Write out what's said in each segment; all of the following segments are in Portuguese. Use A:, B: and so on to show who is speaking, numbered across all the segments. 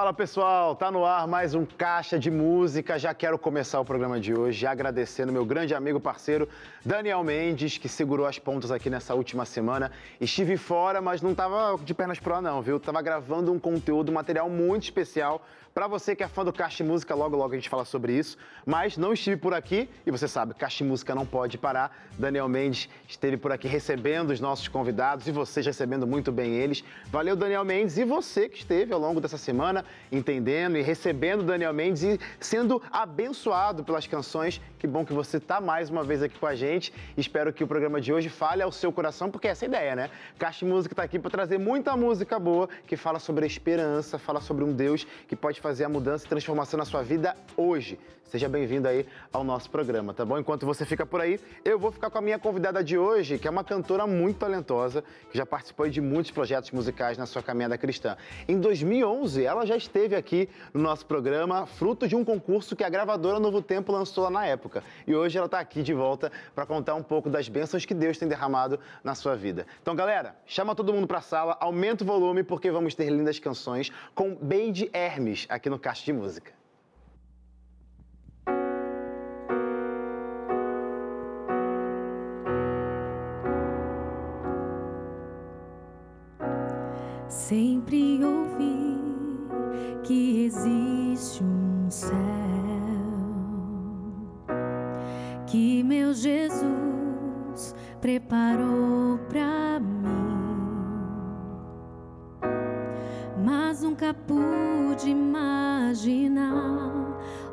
A: Fala pessoal, tá no ar mais um Caixa de Música. Já quero começar o programa de hoje agradecendo meu grande amigo parceiro Daniel Mendes, que segurou as pontas aqui nessa última semana. Estive fora, mas não tava de pernas pro ar não, viu? Tava gravando um conteúdo, um material muito especial para você que é fã do Caixa Música, logo logo a gente fala sobre isso. Mas não estive por aqui e você sabe, Caixa Música não pode parar. Daniel Mendes esteve por aqui recebendo os nossos convidados e vocês recebendo muito bem eles. Valeu, Daniel Mendes, e você que esteve ao longo dessa semana entendendo e recebendo Daniel Mendes e sendo abençoado pelas canções. Que bom que você está mais uma vez aqui com a gente. Espero que o programa de hoje fale ao seu coração, porque essa é a ideia, né? Caixa Música está aqui para trazer muita música boa que fala sobre a esperança, fala sobre um Deus que pode fazer a mudança e transformação na sua vida hoje. Seja bem-vindo aí ao nosso programa, tá bom? Enquanto você fica por aí, eu vou ficar com a minha convidada de hoje, que é uma cantora muito talentosa, que já participou de muitos projetos musicais na sua caminhada cristã. Em 2011, ela já esteve aqui no nosso programa, fruto de um concurso que a gravadora Novo Tempo lançou lá na época. E hoje ela está aqui de volta para contar um pouco das bênçãos que Deus tem derramado na sua vida. Então, galera, chama todo mundo para a sala, aumenta o volume, porque vamos ter lindas canções com Beide Hermes aqui no Caixa de Música.
B: Sempre ouvi que existe um céu que meu Jesus preparou para mim, mas nunca pude imaginar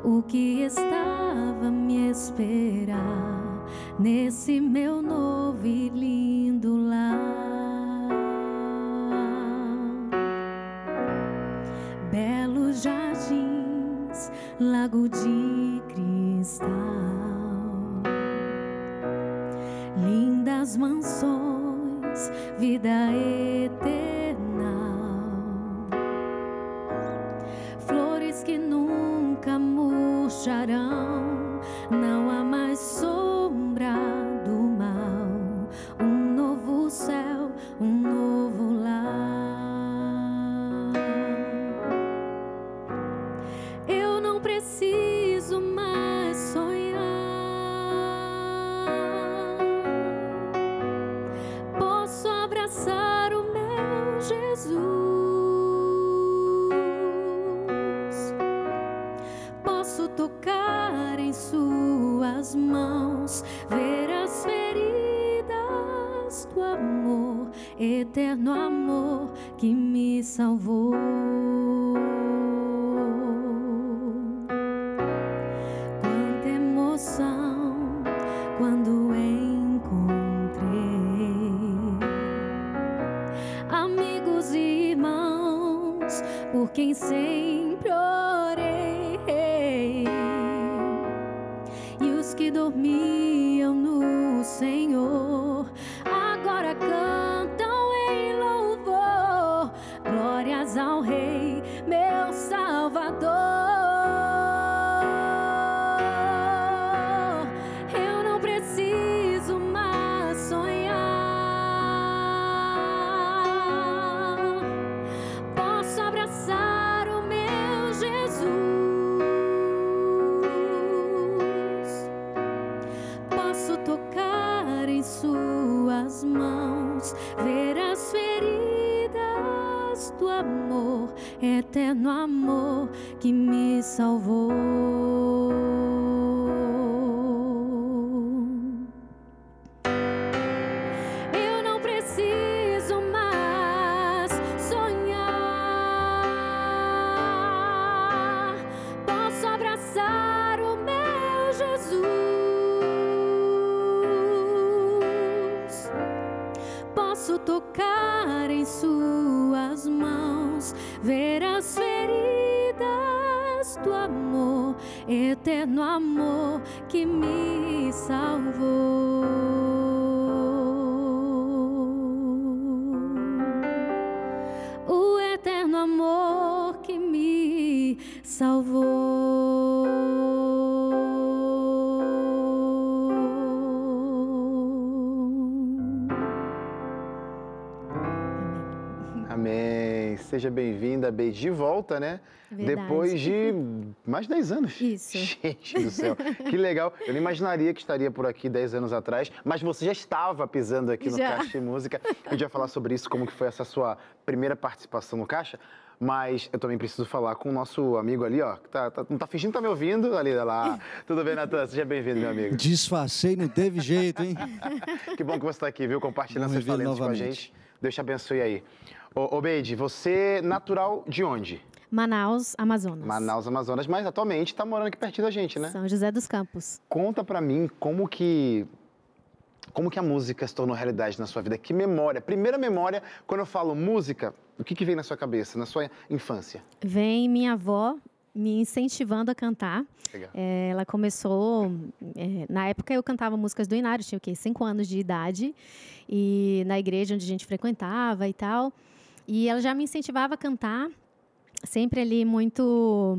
B: o que estava me esperar nesse meu novo e lindo lar. Lago de cristal, lindas mansões, vida eterna, flores que nunca murcharão, eterno amor que me salvou.
A: Seja bem-vinda, Beide, de volta, né?
B: Verdade.
A: Depois de mais de 10 anos.
B: Isso.
A: Gente do céu, que legal. Eu não imaginaria que estaria por aqui 10 anos atrás, mas você já estava pisando aqui no
B: Já.
A: Caixa de Música. A gente vai falar sobre isso, como que foi essa sua primeira participação no Caixa. Mas eu também preciso falar com o nosso amigo ali, ó. que Tá, tá- não tá fingindo que tá me ouvindo? Ali, olha lá. Tudo bem, Natan? Seja bem-vindo, meu amigo.
C: Disfarcei, não teve jeito, hein?
A: Que bom que você está aqui, viu? Compartilhando seus talentos com a
C: novamente.
A: gente. Deus te abençoe aí. Ô, ô Beide, você é natural de onde?
B: Manaus, Amazonas.
A: Manaus, Amazonas, mas atualmente está morando aqui pertinho da gente, né?
B: São José dos Campos.
A: Conta pra mim como que como que a música se tornou realidade na sua vida? Que memória? Primeira memória, quando eu falo música, o que, que vem na sua cabeça, na sua infância?
B: Vem minha avó me incentivando a cantar.
A: Legal.
B: É, ela começou. é, na época eu cantava músicas do Inário, tinha o quê? Cinco anos de idade. E na igreja onde a gente frequentava e tal. E ela já me incentivava a cantar, sempre ali muito.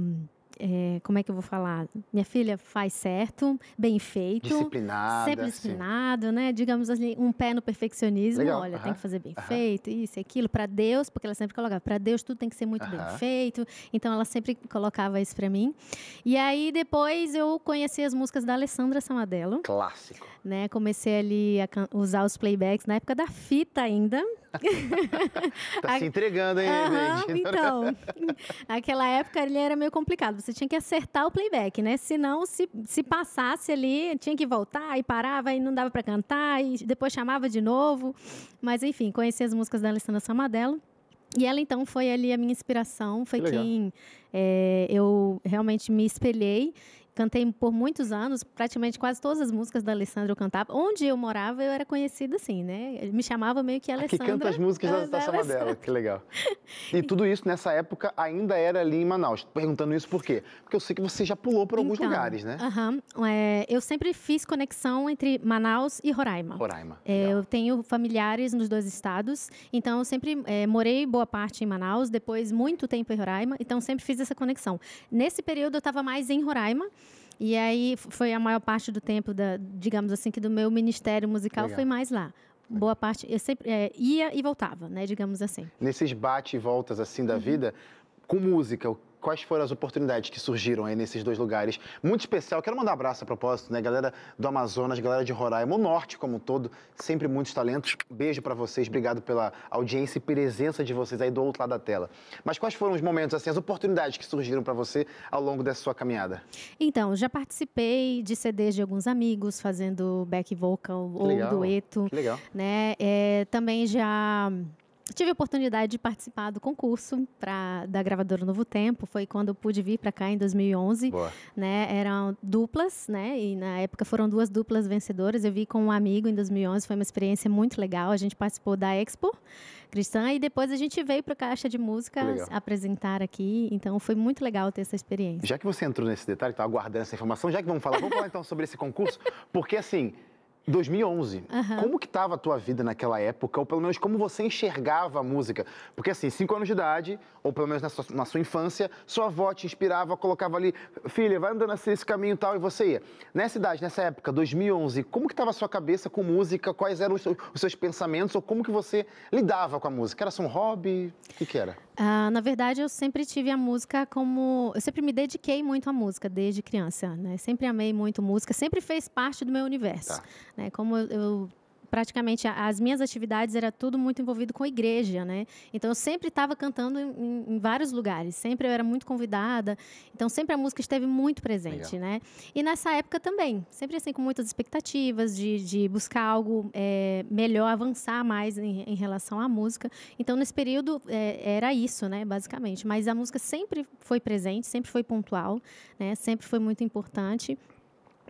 B: é, como é que eu vou falar? Minha filha faz certo, bem feito.
A: Disciplinada.
B: Sempre
A: sim.
B: disciplinado, né? Digamos assim, um pé no perfeccionismo.
A: Legal,
B: Olha,
A: aham,
B: tem que fazer bem
A: aham.
B: feito, isso e aquilo. Para Deus, porque ela sempre colocava, para Deus tudo tem que ser muito bem
A: Aham.
B: feito. Então ela sempre colocava isso para mim. E aí depois eu conheci as músicas da Alessandra Samadello,
A: Clássico.
B: né? Comecei ali a usar os playbacks na época da fita ainda.
A: Tá
B: A-
A: se entregando, hein, Beide?
B: então, naquela época ele era meio complicado. Você tinha que acertar o playback, né? Senão, se, se passasse ali, tinha que voltar e parava e não dava para cantar e depois chamava de novo. Mas enfim, conheci as músicas da Alessandra Samadello. E ela então foi ali a minha inspiração, foi
A: Que
B: quem eh, eu realmente me espelhei. Cantei por muitos anos, praticamente quase todas as músicas da Alessandra eu cantava. Onde eu morava, eu era conhecida assim, né? Ele me chamava meio que
A: Que
B: Alessandra.
A: canta as músicas da, da Samadela, que legal. E tudo isso nessa época ainda era ali em Manaus. Perguntando isso por quê? Porque eu sei que você já pulou por alguns
B: Então,
A: lugares, né?
B: aham. É, eu sempre fiz conexão entre Manaus e Roraima.
A: Roraima.
B: É, eu tenho familiares nos dois estados, então eu sempre é, morei boa parte em Manaus, depois muito tempo em Roraima, então sempre fiz essa conexão. Nesse período eu estava mais em Roraima. E aí foi a maior parte do tempo, da, digamos assim, que do meu ministério musical
A: Legal.
B: foi mais lá. Boa parte, eu sempre é, ia e voltava, né, digamos assim.
A: Nesses bate e voltas assim da vida, com música, quais foram as oportunidades que surgiram aí nesses dois lugares? Muito especial. Quero mandar um abraço a propósito, né? Galera do Amazonas, galera de Roraima, o norte como um todo, sempre muitos talentos. Beijo pra vocês, obrigado pela audiência e presença de vocês aí do outro lado da tela. Mas quais foram os momentos, assim, as oportunidades que surgiram pra você ao longo dessa sua caminhada?
B: Então, já participei de CDs de alguns amigos, fazendo back vocal ou
A: legal.
B: dueto.
A: Que legal.
B: né? É, também já tive a oportunidade de participar do concurso pra, da gravadora Novo Tempo. Foi quando eu pude vir para cá em 2011.
A: Boa.
B: Né? Eram duplas, né? E na época foram duas duplas vencedoras. Eu vi com um amigo em 2011. Foi uma experiência muito legal. A gente participou da Expo Cristã e depois a gente veio para a Caixa de Música apresentar aqui. Então foi muito legal ter essa experiência.
A: Já que você entrou nesse detalhe, estava aguardando essa informação, já que vamos falar, vamos falar então sobre esse concurso, porque assim, 2011,
B: Aham.
A: como que estava a tua vida naquela época, ou pelo menos como você enxergava a música? Porque assim, cinco anos de idade, ou pelo menos na sua, na sua infância, sua avó te inspirava, colocava ali, filha, vai andando assim, esse caminho e tal, e você ia. Nessa idade, nessa época, 2011, como que estava a sua cabeça com música, quais eram os seus, os seus pensamentos, ou como que você lidava com a música? Era só um hobby? O que que era?
B: Ah, na verdade, eu sempre tive a música como. Eu sempre me dediquei muito à música desde criança, né? Sempre amei muito música, sempre fez parte do meu universo.
A: Tá.
B: Né? Como eu, eu- praticamente as minhas atividades era tudo muito envolvido com a igreja, né? Então eu sempre estava cantando em, em- vários lugares, sempre eu era muito convidada, então sempre a música esteve muito presente, né? E nessa época também, sempre assim com muitas expectativas de, de buscar algo é, melhor, avançar mais em, em relação à música. Então nesse período é, era isso, né? Basicamente, mas a música sempre foi presente, sempre foi pontual, né? Sempre foi muito importante.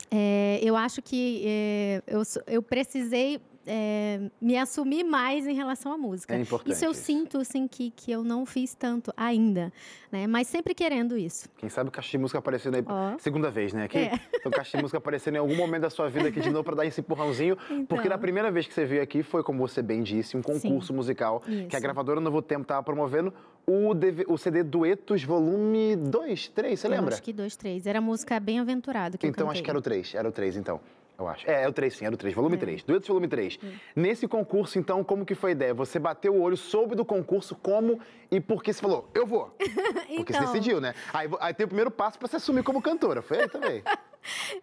B: É, eu acho que é, eu, eu precisei é, me assumir mais em relação à música.
A: É importante
B: Isso eu
A: isso.
B: sinto assim que, que eu não fiz tanto ainda, né? Mas sempre querendo isso.
A: Quem sabe o Caixa de Música aparecendo aí,
B: Ó.
A: segunda vez, né? Aqui,
B: É.
A: O Caixa de Música aparecendo em algum momento da sua vida aqui de novo para dar esse empurrãozinho. Porque
B: Então.
A: na primeira vez que você veio aqui foi, como você bem disse, um concurso musical que a
B: Isso.
A: gravadora Novo Tempo estava promovendo o, DV o CD Duetos Volume 2, 3, você
B: Eu
A: lembra?
B: acho que dois, três. Era música bem aventurado
A: Então acho que era o 3, era o 3 então. Eu acho. É, é o 3 sim, era o 3, volume
B: É.
A: 3. Duetos volume 3. Nesse concurso, então, como que foi a ideia? Você bateu o olho, soube do concurso, como e por que você falou, eu vou? Porque você
B: Então.
A: decidiu, né? Aí, aí tem o primeiro passo pra você assumir como cantora. Foi aí também.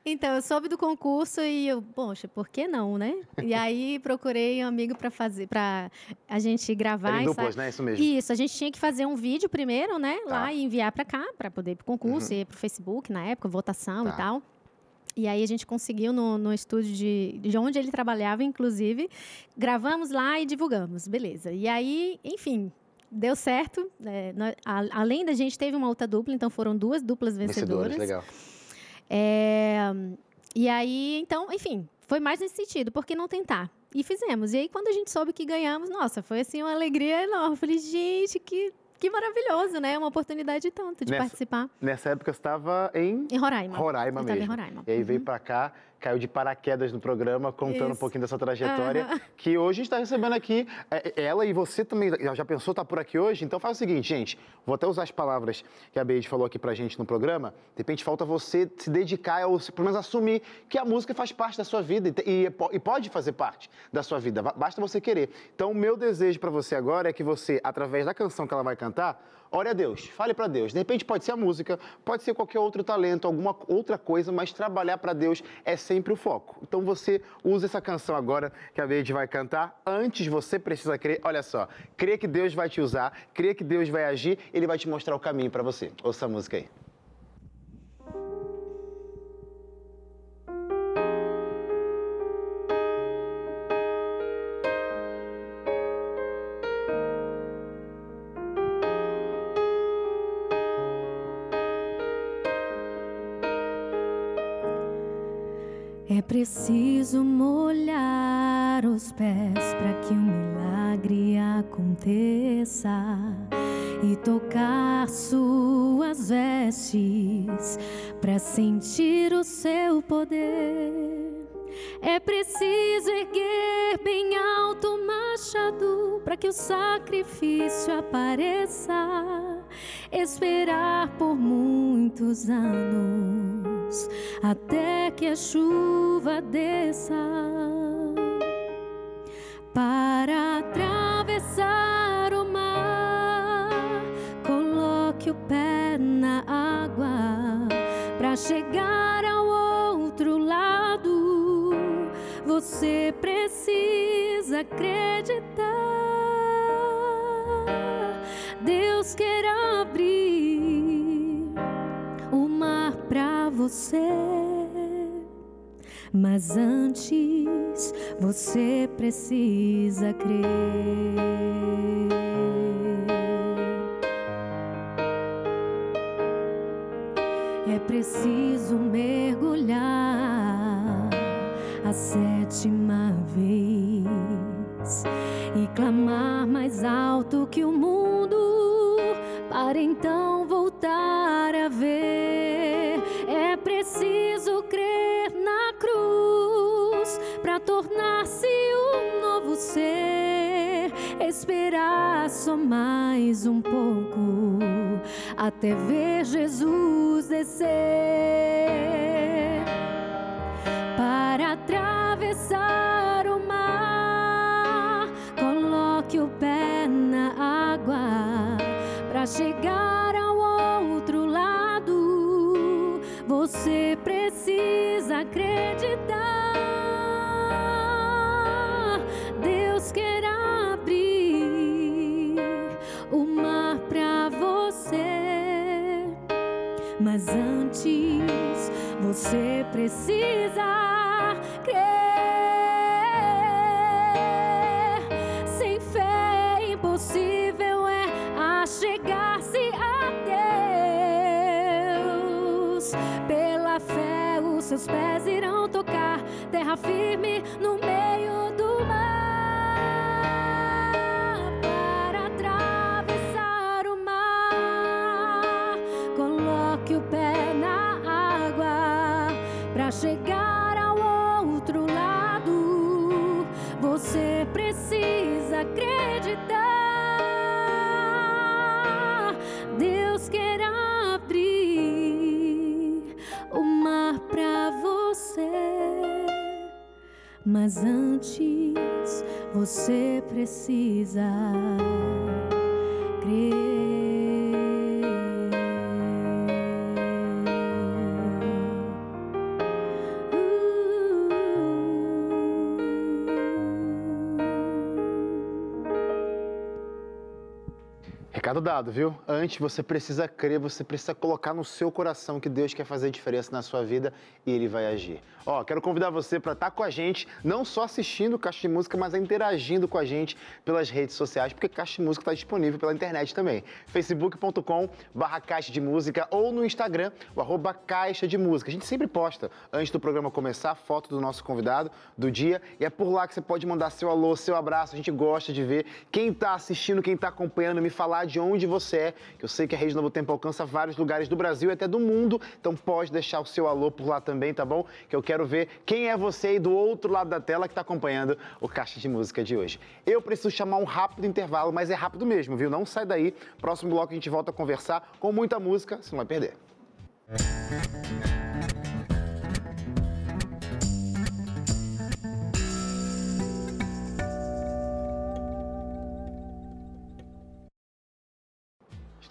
B: Então, eu soube do concurso e eu, poxa, por que não, né? E aí procurei um amigo para fazer, para a gente gravar.
A: Em duplas, né? Isso mesmo.
B: Isso, a gente tinha que fazer um vídeo primeiro, né?
A: Tá.
B: Lá e enviar para cá, para poder ir pro concurso, e pro Facebook na época, votação
A: Tá.
B: e tal. E aí a gente conseguiu no, no estúdio de, de onde ele trabalhava, inclusive, gravamos lá e divulgamos, beleza. E aí, enfim, deu certo. é, nó- a- além da gente teve uma outra dupla, então foram duas duplas vencedoras.
A: legal.
B: É, e aí, então, enfim, foi mais nesse sentido, por que não tentar? E fizemos. E aí, quando a gente soube que ganhamos, nossa, foi assim uma alegria enorme. Eu Falei, gente, que, que maravilhoso, né? Uma oportunidade tanto de
A: Nessa-
B: participar
A: Nessa época você estava em
B: em Roraima.
A: Roraima
B: Eu tava em
A: mesmo.
B: Roraima.
A: E aí
B: Uhum.
A: veio pra cá, caiu de paraquedas no programa, contando um
B: Isso.
A: pouquinho da sua trajetória.
B: Aham.
A: Que hoje a gente está recebendo aqui. é, Ela e você também já- pensou estar por aqui hoje? Então faz o seguinte, gente. Vou até usar as palavras que a Beide falou aqui pra gente no programa. De repente falta você se dedicar ou se- pelo menos assumir que a música faz parte da sua vida e te- e, po- pode fazer parte da sua vida. Ba- Basta você querer. Então o meu desejo pra você agora é que você, através da canção que ela vai cantar, ore a Deus, fale pra Deus. De repente pode ser a música, pode ser qualquer outro talento, alguma outra coisa, mas trabalhar pra Deus é sempre o foco. Então você usa essa canção agora que a Beide vai cantar. Antes você precisa crer, olha só, crer que Deus vai te usar, crer que Deus vai agir, ele vai te mostrar o caminho pra você. Ouça a música aí.
B: Preciso molhar os pés para que o milagre aconteça e tocar suas vestes para sentir o seu poder. É preciso erguer bem alto o machado para que o sacrifício apareça. Esperar por muitos anos até que a chuva desça para atravessar o mar. Coloque o pé na água para chegar ao outro lado. Você precisa acreditar. Deus quer abrir para você. Mas antes você precisa crer. É preciso mergulhar a sétima vez e clamar mais alto que o mundo para então voltar a ver. Para tornar-se um novo ser. Esperar só mais um pouco até ver Jesus descer para atravessar o mar. Coloque o pé na água para chegar ao outro lado. Você precisa acreditar. Você precisa crer. Sem fé impossível é achegar-se a Deus. Pela fé os seus pés irão tocar terra firme no meio chegar ao outro lado. Você precisa acreditar. Deus quer abrir o mar para você. Mas antes você precisa crer.
A: Recado dado, viu? Antes você precisa crer, você precisa colocar no seu coração que Deus quer fazer diferença na sua vida e Ele vai agir. Ó, quero convidar você para estar tá com a gente, não só assistindo o Caixa de Música, mas interagindo com a gente pelas redes sociais, porque Caixa de Música está disponível pela internet também. facebook.com barra Caixa de Música ou no Instagram, o arroba Caixa de Música. A gente sempre posta, antes do programa começar, foto do nosso convidado do dia e é por lá que você pode mandar seu alô, seu abraço. A gente gosta de ver quem está assistindo, quem está acompanhando, me falar de onde você é, que eu sei que a Rede Novo Tempo alcança vários lugares do Brasil e até do mundo, então pode deixar o seu alô por lá também, tá bom? Que eu quero quero ver quem é você aí do outro lado da tela que está acompanhando o Caixa de Música de hoje. Eu preciso chamar um rápido intervalo, mas é rápido mesmo, viu? Não sai daí. Próximo bloco a gente volta a conversar com muita música, você não vai perder. Música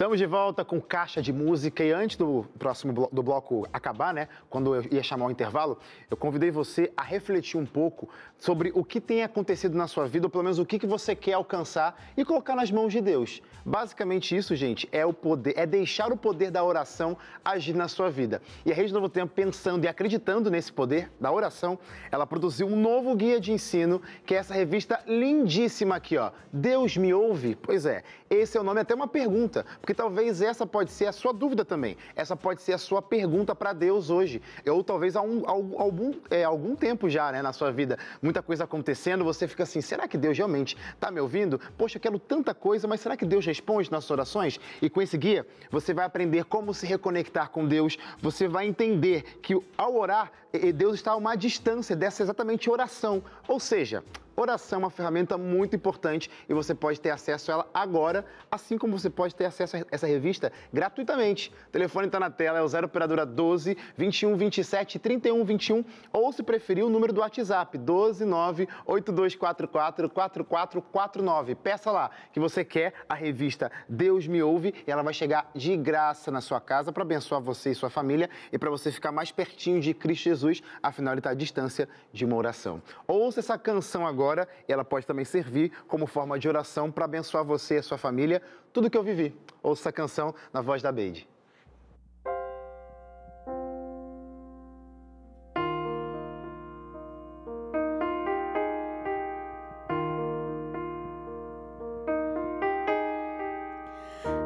A: Estamos de volta com caixa de música e antes do próximo blo do bloco acabar, né, quando eu ia chamar o intervalo, eu convidei você a refletir um pouco sobre o que tem acontecido na sua vida, ou pelo menos o que, que você quer alcançar e colocar nas mãos de Deus. Basicamente isso, gente, é o poder, é deixar o poder da oração agir na sua vida. E a Rede Novo Tempo, pensando e acreditando nesse poder da oração, ela produziu um novo guia de ensino, que é essa revista lindíssima aqui, ó. Deus me ouve? Pois é, esse é o nome até uma pergunta porque talvez essa pode ser a sua dúvida também. Essa pode ser a sua pergunta para Deus hoje. Ou talvez há, um, algum, é, algum tempo já né, na sua vida, muita coisa acontecendo, você fica assim: será que Deus realmente está me ouvindo? Poxa, eu quero tanta coisa, mas será que Deus responde nas suas orações? E com esse guia, você vai aprender como se reconectar com Deus, você vai entender que ao orar, Deus está a uma distância dessa exatamente oração. Ou seja, Oração é uma ferramenta muito importante e você pode ter acesso a ela agora, assim como você pode ter acesso a essa revista gratuitamente. O telefone está na tela, é o 0 operadora 12 21 27 31 21 ou se preferir o número do WhatsApp 12 9 8244 4449. Peça lá que você quer a revista Deus me ouve e ela vai chegar de graça na sua casa para abençoar você e sua família e para você ficar mais pertinho de Cristo Jesus, afinal ele está à distância de uma oração. Ouça essa canção agora agora, ela pode também servir como forma de oração para abençoar você e a sua família, tudo que eu vivi. Ouça a canção na voz da Beide.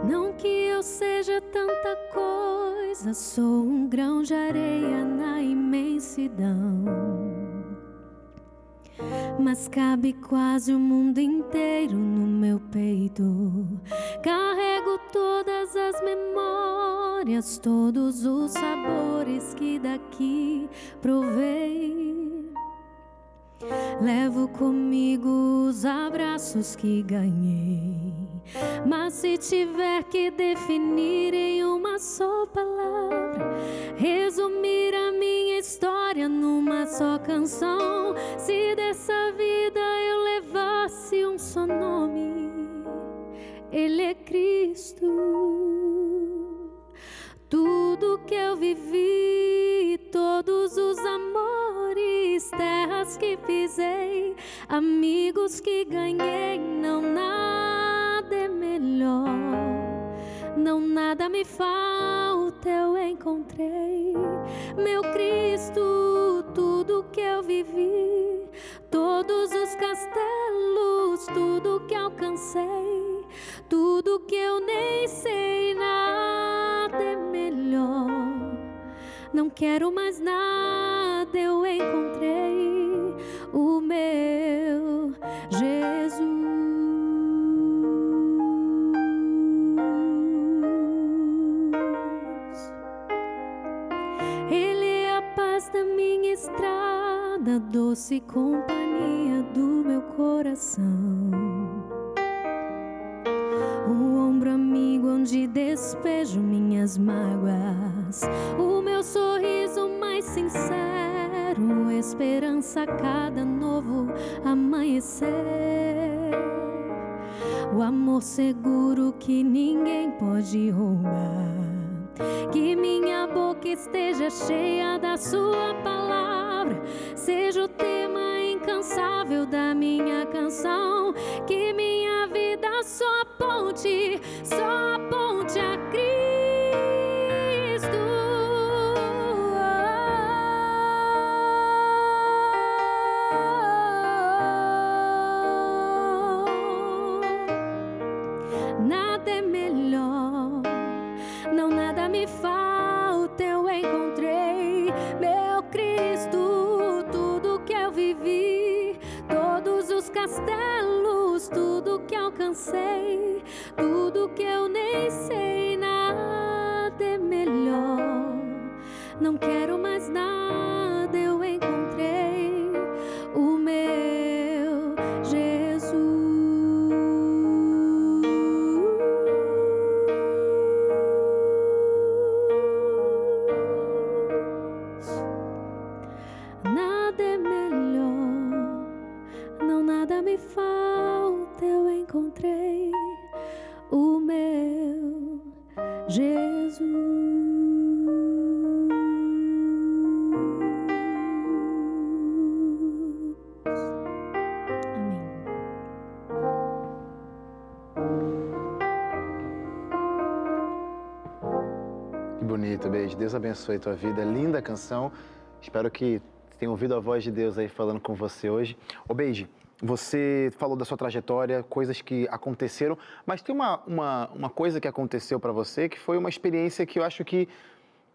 B: Não que eu seja tanta coisa, sou um grão de areia na imensidão mas cabe quase o mundo inteiro no meu peito. Carrego todas as memórias, todos os sabores que daqui provei. Levo comigo os abraços que ganhei. Mas se tiver que definir em uma só palavra, resumir a minha história numa só canção, se dessa vida eu levasse um só nome, Ele é Cristo. Tudo que eu vivi, todos os amores, terras que pisei, amigos que ganhei, não nada é melhor. Não nada me falta, eu encontrei meu Cristo, tudo que eu vivi, todos os castelos, tudo que alcancei, tudo que eu nem sei nada é melhor. Não quero mais nada, eu encontrei o meu Jesus. Ele é da minha estrada, doce companhia do meu coração amigo onde despejo minhas mágoas, o meu sorriso mais sincero
D: esperança a cada novo amanhecer. O amor seguro que ninguém pode roubar. Que minha boca esteja cheia da Sua palavra, seja o tema incansável da minha canção. Que minha só aponte, só aponte a Cristo. Tudo que alcancei, tudo que eu nem sei, nada é melhor. Não quero mais nada, eu encontrei
A: abençoe tua vida. Linda canção. Espero que tenha ouvido a voz de Deus aí falando com você hoje. Ô, Beige, você falou da sua trajetória, coisas que aconteceram, mas tem uma, uma, uma coisa que aconteceu para você que foi uma experiência que eu acho que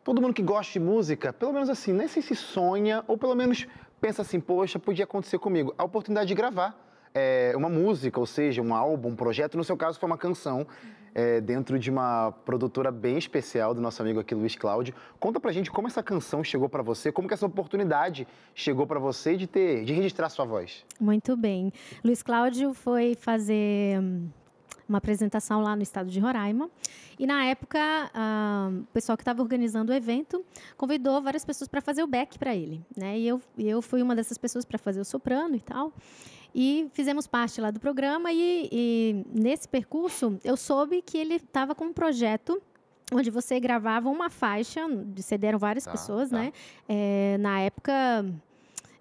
A: todo mundo que gosta de música, pelo menos assim, nem sei se sonha, ou pelo menos pensa assim, poxa, podia acontecer comigo. A oportunidade de gravar é, uma música, ou seja, um álbum, um projeto, no seu caso foi uma canção, é, dentro de uma produtora bem especial do nosso amigo aqui, Luiz Cláudio. Conta pra gente como essa canção chegou pra você, como que essa oportunidade chegou pra você de ter, de registrar sua voz.
B: Muito bem. Luiz Cláudio foi fazer hum, uma apresentação lá no estado de Roraima. E na época, o pessoal que estava organizando o evento convidou várias pessoas para fazer o back para ele. Né? E eu, eu fui uma dessas pessoas para fazer o soprano e tal. E fizemos parte lá do programa. E, e nesse percurso, eu soube que ele estava com um projeto onde você gravava uma faixa, de CD eram várias
A: Tá,
B: pessoas,
A: tá.
B: né? É, na época,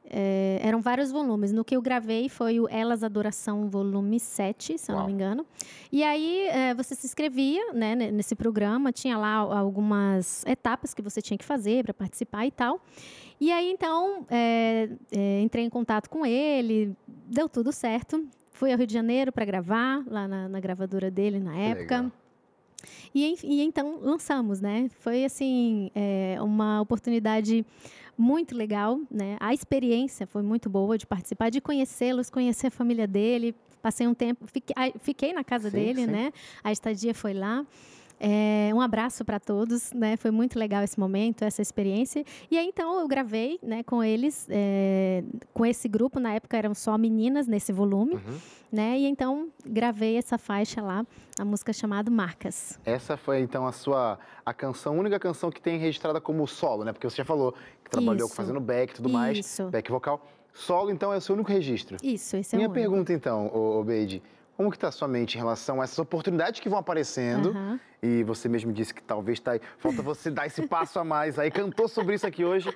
B: é, eram vários volumes. No que eu gravei foi o Elas Adoração, volume 7, se eu não me engano. E aí é, você se inscrevia né, ne- nesse programa, tinha lá algumas etapas que você tinha que fazer para participar e tal. E aí, então, é, é, entrei em contato com ele, deu tudo certo. Fui ao Rio de Janeiro para gravar, lá na, na gravadora dele na época.
A: legal.
B: E, e então lançamos, né? Foi assim é, uma oportunidade muito legal, né? A experiência foi muito boa de participar, de conhecê-los, conhecer a família dele. Passei um tempo, fiquei, fiquei na casa
A: Sim,
B: dele,
A: sim.
B: né? A estadia foi lá. É, um abraço para todos, né? Foi muito legal esse momento, essa experiência. E aí então eu gravei, né, com eles, é, com esse grupo. Na época eram só meninas nesse volume,
A: Uhum.
B: né? E então gravei essa faixa lá, a música chamada Marcas.
A: Essa foi então a sua a canção, a única canção que tem registrada como solo, né? Porque você já falou que trabalhou
B: Isso.
A: fazendo back e tudo mais,
B: Isso.
A: back vocal. Solo, então, é o seu único registro.
B: Isso, esse é
A: Minha
B: o único.
A: pergunta, então, ô, ô Beide, como que está a sua mente em relação a essas oportunidades que vão aparecendo?
B: Aham.
A: E você mesmo disse que talvez tá aí, falta você dar esse passo a mais aí, cantou sobre isso aqui hoje.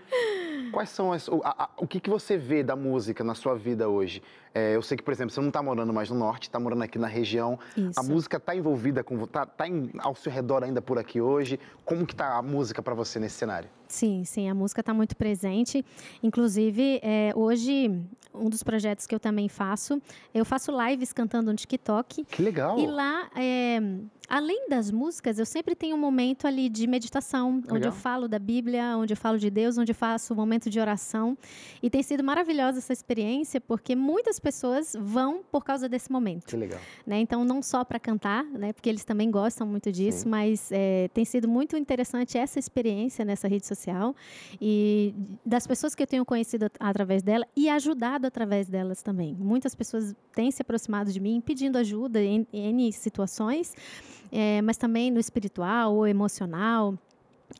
A: Quais são as, o, a- a- o que, que você vê da música na sua vida hoje? É, eu sei que, por exemplo, você não está morando mais no norte, está morando aqui na região. A
B: Isso.
A: música está envolvida com, está tá em- ao seu redor ainda por aqui hoje. Como que tá a música para você nesse cenário?
B: Sim, sim, a música está muito presente. Inclusive, é, hoje, um dos projetos que eu também faço, eu faço lives cantando no TikTok.
A: Que legal.
B: E lá, é, além das músicas, eu sempre tenho um momento ali de meditação, onde
A: Legal.
B: eu falo da Bíblia, onde eu falo de Deus, onde eu faço um momento de oração. E tem sido maravilhosa essa experiência, porque muitas pessoas vão por causa desse momento.
A: Que legal.
B: né? Então, não só para cantar, né? Porque eles também gostam muito disso,
A: Sim.
B: mas é, tem sido muito interessante essa experiência nessa rede social e das pessoas que eu tenho conhecido at- através dela e ajudado através delas também. Muitas pessoas têm se aproximado de mim pedindo ajuda em em situações, é, mas também no espiritual ou emocional.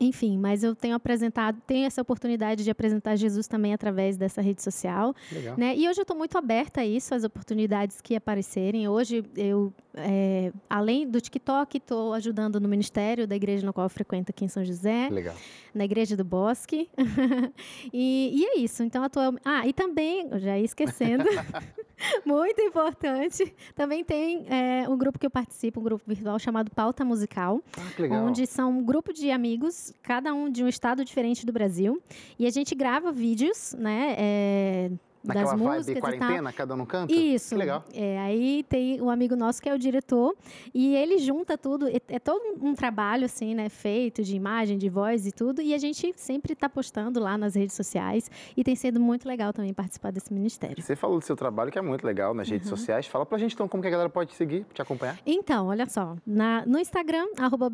B: Enfim, mas eu tenho apresentado, tenho essa oportunidade de apresentar Jesus também através dessa rede social.
A: Legal.
B: Né? E hoje eu estou muito aberta a isso, às oportunidades que aparecerem. Hoje eu, é, além do TikTok, estou ajudando no ministério da igreja no qual eu frequento aqui em São José,
A: Legal.
B: na igreja do Bosque. e, e é isso. Então, atual... Ah, e também, já ia esquecendo, muito importante, também tem é, um grupo que eu participo, um grupo virtual chamado Pauta Musical
A: Ah, que legal.
B: onde são um grupo de amigos, cada um de um estado diferente do Brasil, e a gente grava vídeos, né, é,
A: Naquela
B: das
A: vibe
B: músicas e tal.
A: quarentena, cada um canto?
B: Isso.
A: Que legal.
B: É, aí tem um amigo nosso que é o diretor e ele junta tudo. É, é todo um trabalho assim, né, feito de imagem, de voz e tudo. E a gente sempre está postando lá nas redes sociais e tem sido muito legal também participar desse ministério.
A: Você falou do seu trabalho, que é muito legal nas
B: Uhum.
A: redes sociais. Fala pra gente então como que a galera pode te seguir, te acompanhar.
B: Então, olha só, na- no Instagram, arroba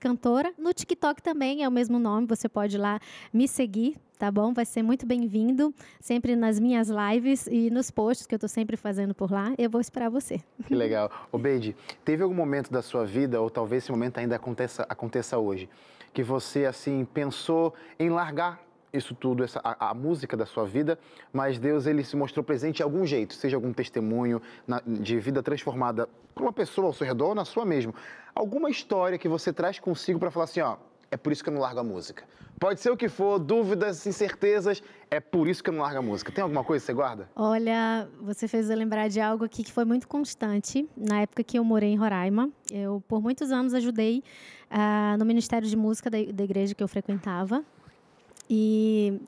B: Cantora, no TikTok também é o mesmo nome, você pode lá me seguir, tá bom? Vai ser muito bem-vindo, sempre nas minhas lives e nos posts que eu tô sempre fazendo por lá, eu vou esperar você.
A: Que legal. Ô, Beide, teve algum momento da sua vida, ou talvez esse momento ainda aconteça, aconteça hoje, que você, assim, pensou em largar isso tudo, essa, a, a música da sua vida, mas Deus, ele se mostrou presente de algum jeito, seja algum testemunho na- de vida transformada por uma pessoa ao seu redor ou na sua mesmo. Alguma história que você traz consigo para falar assim, ó, é por isso que eu não largo a música. Pode ser o que for, dúvidas, incertezas, é por isso que eu não largo a música. Tem alguma coisa que você guarda?
B: Olha, você fez eu lembrar de algo aqui que foi muito constante na época que eu morei em Roraima. Eu, por muitos anos, ajudei ah, no Ministério de Música da, da igreja que eu frequentava. E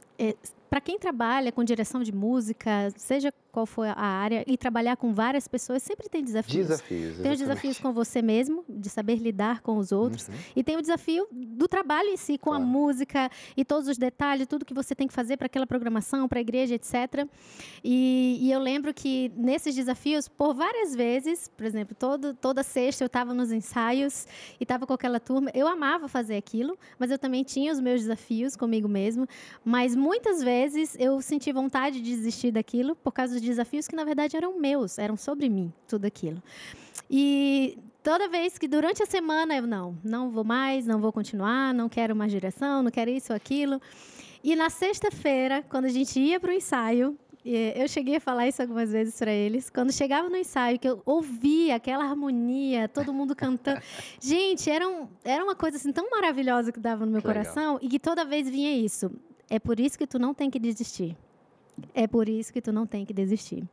B: para quem trabalha com direção de música, seja qual for a área, e trabalhar com várias pessoas, sempre tem desafios.
A: Desafios.
B: Tem os desafios com você mesmo, de saber lidar com os outros.
A: Uhum.
B: E tem o desafio do trabalho em si, com a
A: Claro.
B: música e todos os detalhes, tudo que você tem que fazer para aquela programação, para a igreja, etc. E, e eu lembro que nesses desafios, por várias vezes, por exemplo, todo, toda sexta eu estava nos ensaios e estava com aquela turma. Eu amava fazer aquilo, mas eu também tinha os meus desafios comigo mesmo. Mas muitas vezes eu senti vontade de desistir daquilo por causa dos desafios que, na verdade, eram meus, eram sobre mim, tudo aquilo. E toda vez que durante a semana eu não, não vou mais, não vou continuar, não quero mais direção, não quero isso ou aquilo. E na sexta-feira, quando a gente ia para o ensaio, eu cheguei a falar isso algumas vezes para eles. Quando chegava no ensaio, que eu ouvia aquela harmonia, todo mundo cantando. Gente, era, um, era uma coisa assim tão maravilhosa que dava no meu
A: Que legal.
B: coração e que toda vez vinha isso. É por isso que tu não tem que desistir. É por isso que tu não tem que desistir.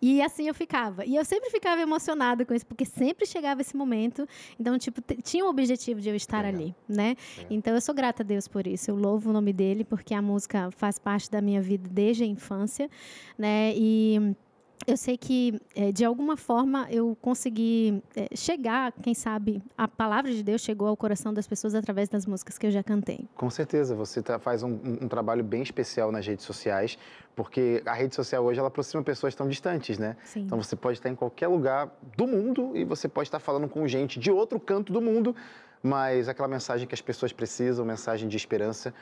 B: E assim eu ficava. E eu sempre ficava emocionada com isso, porque sempre chegava esse momento. Então, tipo, tinha o objetivo de eu estar
A: Legal.
B: ali, né? Então, eu sou grata a Deus por isso. Eu louvo o nome dele, porque a música faz parte da minha vida desde a infância, né? E eu sei que, eh, de alguma forma, eu consegui eh, chegar, quem sabe, a palavra de Deus chegou ao coração das pessoas através das músicas que eu já cantei.
A: Com certeza, você tá- faz um, um- um trabalho bem especial nas redes sociais, porque a rede social hoje ela aproxima pessoas tão distantes, né?
B: Sim.
A: Então você pode estar em qualquer lugar do mundo e você pode estar falando com gente de outro canto do mundo, mas aquela mensagem que as pessoas precisam, mensagem de esperança.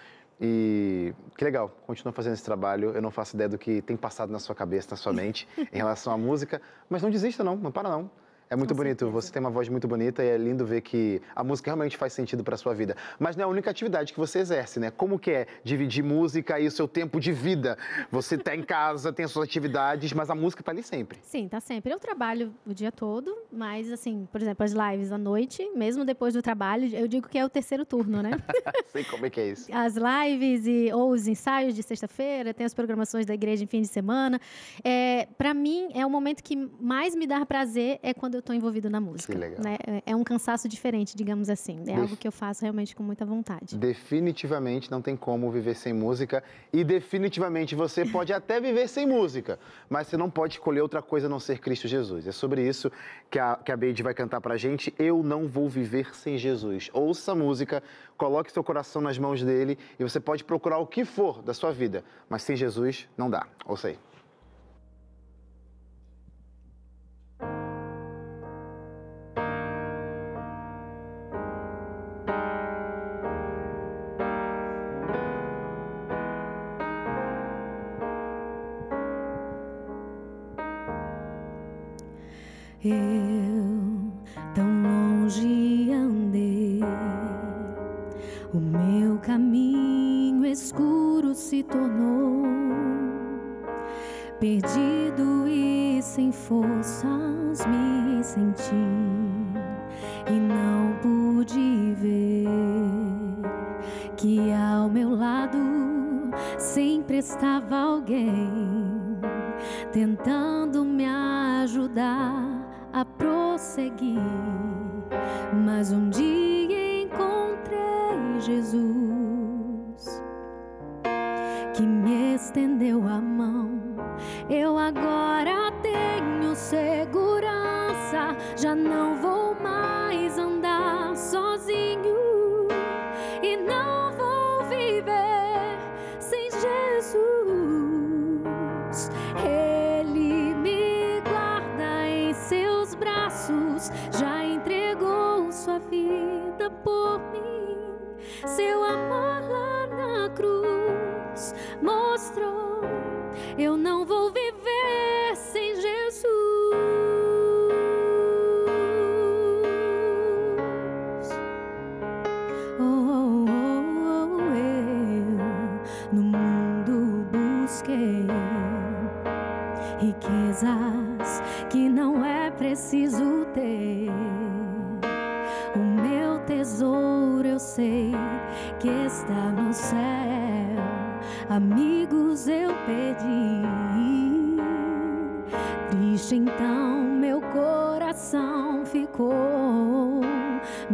A: E que legal, continua fazendo esse trabalho. Eu não faço ideia do que tem passado na sua cabeça, na sua mente, em relação à música, mas não desista não, não para não. É muito
B: Com
A: bonito,
B: certeza.
A: você tem uma voz muito bonita e é lindo ver que a música realmente faz sentido para sua vida. Mas não é a única atividade que você exerce, né? Como que é dividir música e o seu tempo de vida? Você tá em casa, tem as suas atividades, mas a música tá ali sempre.
B: Sim, tá sempre. Eu trabalho o dia todo, mas assim, por exemplo, as lives à noite, mesmo depois do trabalho, eu digo que é o terceiro turno, né?
A: Sei como é que é isso.
B: As lives e, ou os ensaios de sexta-feira, tem as programações da igreja em fim de semana. É, para mim, é o momento que mais me dá prazer é quando eu estou envolvido na música.
A: Que legal.
B: né? É- É um cansaço diferente, digamos assim. É
A: Def-
B: algo que eu faço realmente com muita vontade.
A: Definitivamente não tem como viver sem música e definitivamente você pode até viver sem música, mas você não pode escolher outra coisa a não ser Cristo Jesus. É sobre isso que a, que a Beide vai cantar pra gente. Eu não vou viver sem Jesus. Ouça a música, coloque seu coração nas mãos dele e você pode procurar o que for da sua vida, mas sem Jesus não dá. Ouça aí.
D: Eu
B: Seu amor lá na cruz mostrou.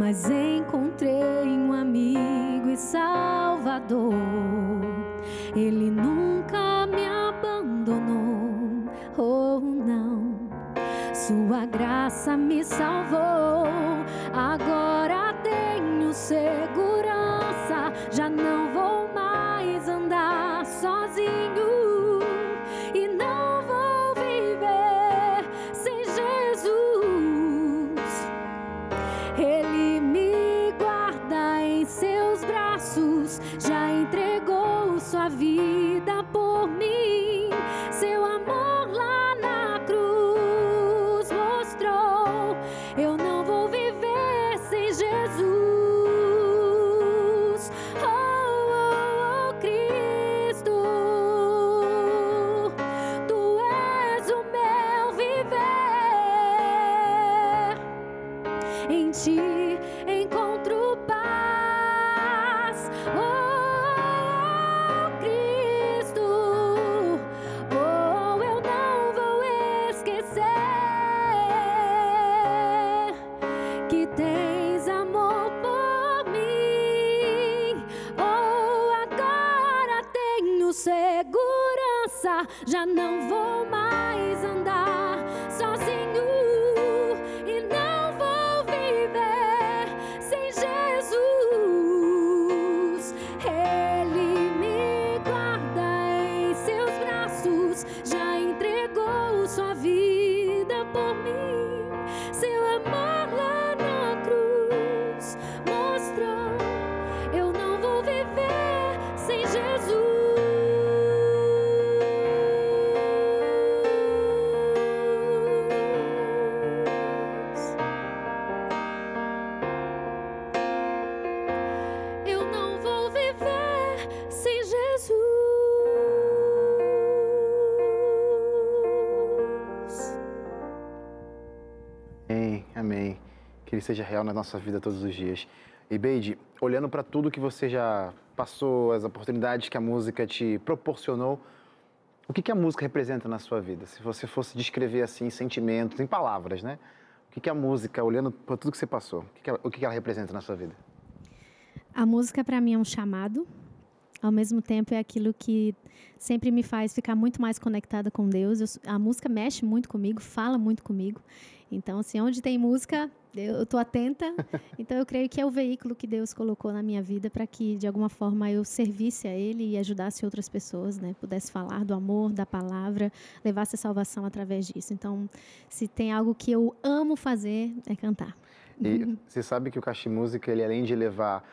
B: Mas encontrei Já entregou sua vida por mim.
A: Seja real na nossa vida todos os dias. E Beide, olhando para tudo que você já passou, as oportunidades que a música te proporcionou, o que, que a música representa na sua vida? Se você fosse descrever assim sentimentos, em palavras, né? O que, que a música, olhando para tudo que você passou, o que, que ela, o que, que ela representa na sua vida?
E: A música para mim é um chamado. Ao mesmo tempo é aquilo que sempre me faz ficar muito mais conectada com Deus. Eu a música mexe muito comigo, fala muito comigo. Então, assim, onde tem música, eu estou atenta. Então, eu creio que é o veículo que Deus colocou na minha vida para que, de alguma forma, eu servisse a Ele e ajudasse outras pessoas, né? Pudesse falar do amor, da palavra, levasse a salvação através disso. Então, se tem algo que eu amo fazer, é cantar.
A: E você sabe que o Caixa Música, ele além de levar,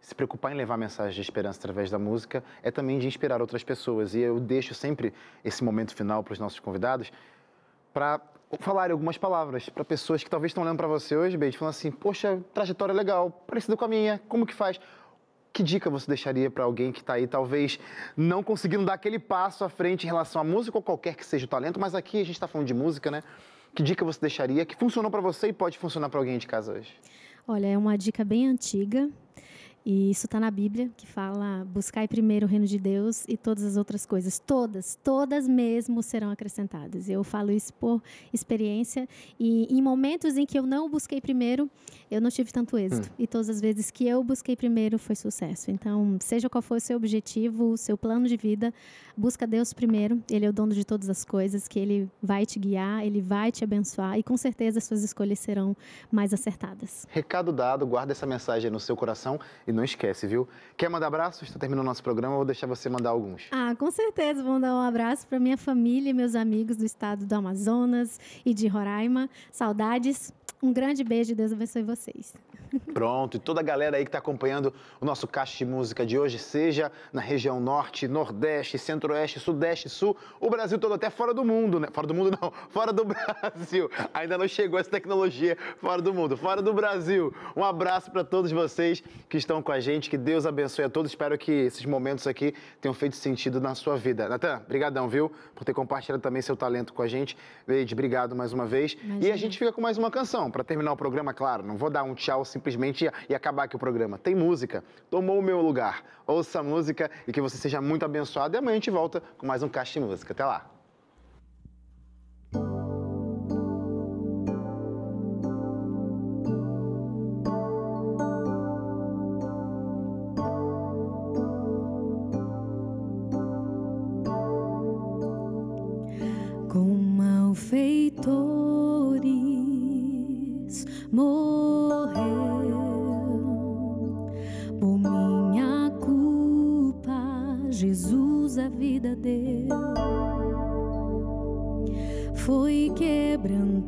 A: se preocupar em levar mensagem de esperança através da música, é também de inspirar outras pessoas. E eu deixo sempre esse momento final para os nossos convidados para falar algumas palavras para pessoas que talvez estão olhando para você hoje, Beit, falando assim: "Poxa, trajetória legal, parecida com a minha, como que faz?" que dica você deixaria para alguém que está aí, talvez não conseguindo dar aquele passo à frente em relação à música ou qualquer que seja o talento, mas aqui a gente está falando de música, né? Que dica você deixaria que funcionou para você e pode funcionar para alguém de casa hoje?
F: Olha, é uma dica bem antiga, e isso está na Bíblia, que fala: buscai primeiro o reino de Deus e todas as outras coisas, todas, todas mesmo serão acrescentadas. Eu falo isso por experiência. E em momentos em que eu não busquei primeiro, eu não tive tanto êxito. Hum. E todas as vezes que eu busquei primeiro, foi sucesso. Então, seja qual for o seu objetivo, o seu plano de vida, busca Deus primeiro. Ele é o dono de todas as coisas, que Ele vai te guiar, Ele vai te abençoar e com certeza as suas escolhas serão mais acertadas.
A: Recado dado, guarda essa mensagem no seu coração e não esquece, viu? Quer mandar abraços? Está terminando o nosso programa, vou deixar você mandar alguns.
F: Ah, com certeza. Vou mandar um abraço para minha família e meus amigos do estado do Amazonas e de Roraima. Saudades. Um grande beijo e Deus abençoe vocês.
A: Pronto, e toda a galera aí que está acompanhando o nosso Caixa de Música de hoje, seja na região norte, nordeste, centro-oeste, sudeste, sul, o Brasil todo, até fora do mundo, né? Fora do mundo não, fora do Brasil. Ainda não chegou essa tecnologia fora do mundo, fora do Brasil. Um abraço para todos vocês que estão com a gente, que Deus abençoe a todos. Espero que esses momentos aqui tenham feito sentido na sua vida. Natan, brigadão, viu? Por ter compartilhado também seu talento com a gente. Leide, obrigado mais uma vez. Imagina. E a gente fica com mais uma canção para terminar o programa, claro. Não vou dar um tchau assim simplesmente e acabar aqui o programa. Tem música, tomou o meu lugar. Ouça a música e que você seja muito abençoado. E amanhã a gente volta com mais um Caixa de Música. Até lá!
B: Foi quebrantado,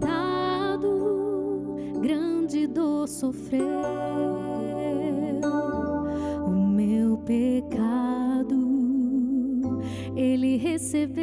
B: grande dor sofreu, o meu pecado ele recebeu,